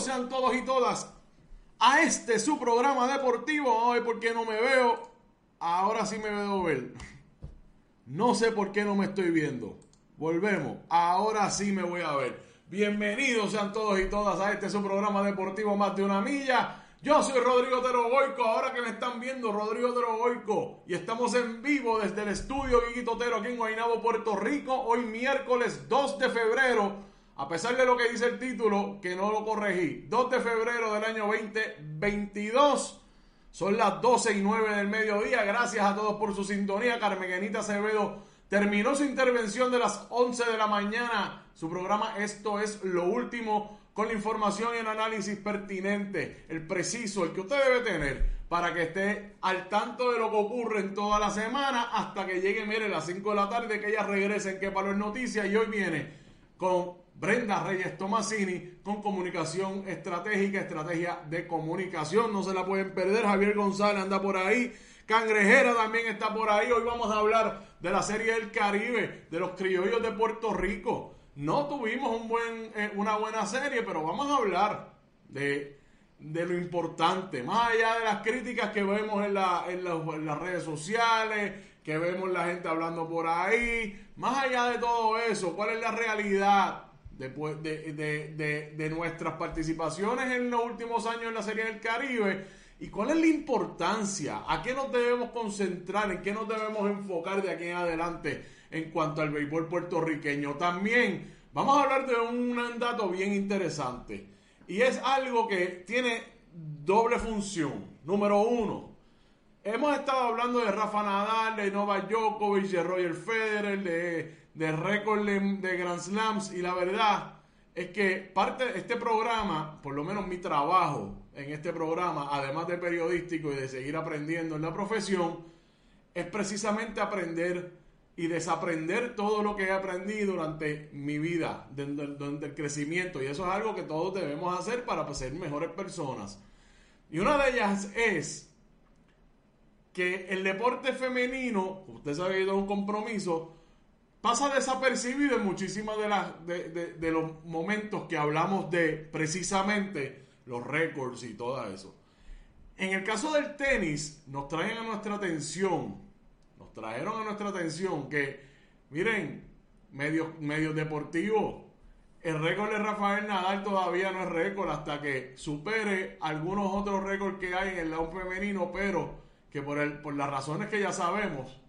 Sean todos y todas a este su programa deportivo. Vamos a por qué no me veo. Ahora sí me veo ver. No sé por qué no me estoy viendo. Volvemos. Ahora sí me voy a ver. Bienvenidos sean todos y todas a este su programa deportivo Más de una milla. Yo soy Rodrigo Tero Boico. Ahora que me están viendo, Rodrigo Tero Boico. Y estamos en vivo desde el estudio Guiguito Tero aquí en Guaynabo, Puerto Rico. Hoy miércoles 2 de febrero. A pesar de lo que dice el título, que no lo corregí. 2 de febrero del año 2022. Son las 12 y 9 del mediodía. Gracias a todos por su sintonía. Carmenita Acevedo terminó su intervención de las 11 de la mañana. Su programa Esto es lo último con la información y el análisis pertinente, el preciso, el que usted debe tener para que esté al tanto de lo que ocurre en toda la semana hasta que llegue, mire, las 5 de la tarde, que ella regrese Que Palo es Noticias y hoy viene con Brenda Reyes Tomasini con comunicación estratégica, estrategia de comunicación. No se la pueden perder. Javier González anda por ahí. Cangrejera también está por ahí. Hoy vamos a hablar de la Serie del Caribe, de los criollos de Puerto Rico. No tuvimos eh, una buena serie, pero vamos a hablar de, lo importante. Más allá de las críticas que vemos en las redes sociales, que vemos la gente hablando por ahí. Más allá de todo eso, ¿cuál es la realidad? De, de- de- de nuestras participaciones en los últimos años en la Serie del Caribe y cuál es la importancia, a qué nos debemos concentrar, en qué nos debemos enfocar de aquí en adelante en cuanto al béisbol puertorriqueño. También vamos a hablar de un dato bien interesante y es algo que tiene doble función. Número uno, Hemos estado hablando de Rafa Nadal, de Novak Djokovic, de Roger Federer, de, de récord de, Grand Slams y la verdad es que parte de este programa, por lo menos mi trabajo en este programa, además de periodístico y de seguir aprendiendo en la profesión, es precisamente aprender y desaprender todo lo que he aprendido durante mi vida, durante, durante el crecimiento. Y eso es algo que todos debemos hacer para pues, ser mejores personas. Y una de ellas es que el deporte femenino, usted sabe que es un compromiso, pasa desapercibido en muchísimas de, las, de, los momentos que hablamos de precisamente los récords y todo eso. En el caso del tenis, nos traen a nuestra atención, nos trajeron a nuestra atención que, miren, medios, medios deportivos, el récord de Rafael Nadal todavía no es récord hasta que supere algunos otros récords que hay en el lado femenino, pero que por, el, por las razones que ya sabemos,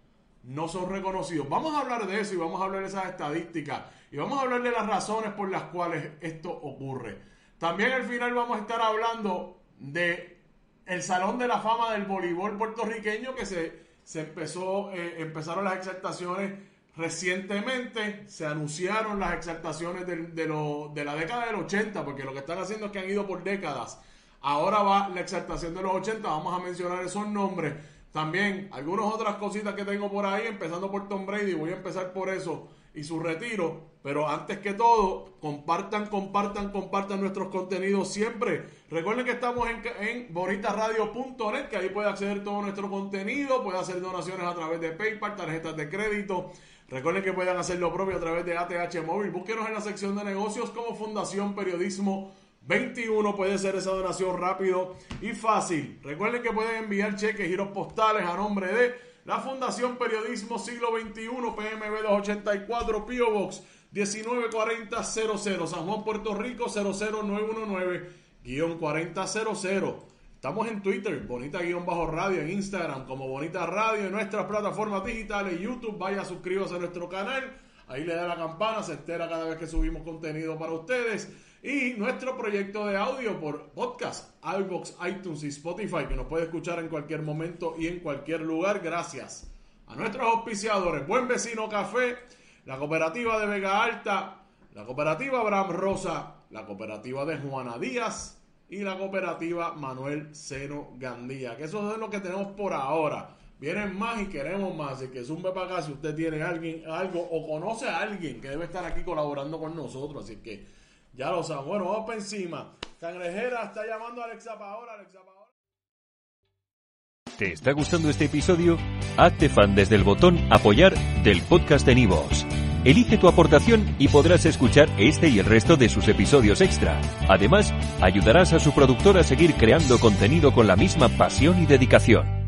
no son reconocidos. Vamos a hablar de eso y vamos a hablar de esas estadísticas y vamos a hablar de las razones por las cuales esto ocurre. También al final vamos a estar hablando de el Salón de la Fama del Voleibol puertorriqueño que se, se empezó, eh, empezaron las exaltaciones recientemente, se anunciaron las exaltaciones de, de, de la década del 80, porque lo que están haciendo es que han ido por décadas. Ahora va la exaltación de los 80, vamos a mencionar esos nombres. También algunas otras cositas que tengo por ahí, empezando por Tom Brady, voy a empezar por eso y su retiro. Pero antes que todo, compartan, compartan, compartan nuestros contenidos siempre. Recuerden que estamos en, en que ahí puede acceder todo nuestro contenido, puede hacer donaciones a través de PayPal, tarjetas de crédito. Recuerden que pueden hacer lo propio a través de ATH Móvil. Búsquenos en la sección de negocios como Fundación Periodismo 21 puede ser esa donación rápido y fácil. Recuerden que pueden enviar cheques, giros postales a nombre de la Fundación Periodismo Siglo XXI, PMB 284, Pio Box 194000, San Juan, Puerto Rico 00919-4000. Estamos en Twitter, Bonita-Radio, en Instagram como Bonita Radio, en nuestras plataformas digitales, YouTube, vaya, suscríbase a nuestro canal, ahí le da la campana, se entera cada vez que subimos contenido para ustedes. Y nuestro proyecto de audio por podcast, iBox, iTunes y Spotify, que nos puede escuchar en cualquier momento y en cualquier lugar. Gracias a nuestros auspiciadores, Buen Vecino Café, la cooperativa de Vega Alta, la cooperativa Abraham Rosa, la cooperativa de Juana Díaz y la cooperativa Manuel Seno Gandía. Que eso es lo que tenemos por ahora. Vienen más y queremos más. Así que zumbe para acá si usted tiene alguien, algo o conoce a alguien que debe estar aquí colaborando con nosotros. Así que ya lo saben. Bueno, vamos para encima. Cangrejera está llamando a Alexa Paola. ¿Te está gustando este episodio? Hazte fan desde el botón Apoyar del podcast de Nivos. Elige tu aportación y podrás escuchar este y el resto de sus episodios extra. Además, ayudarás a su productor a seguir creando contenido con la misma pasión y dedicación.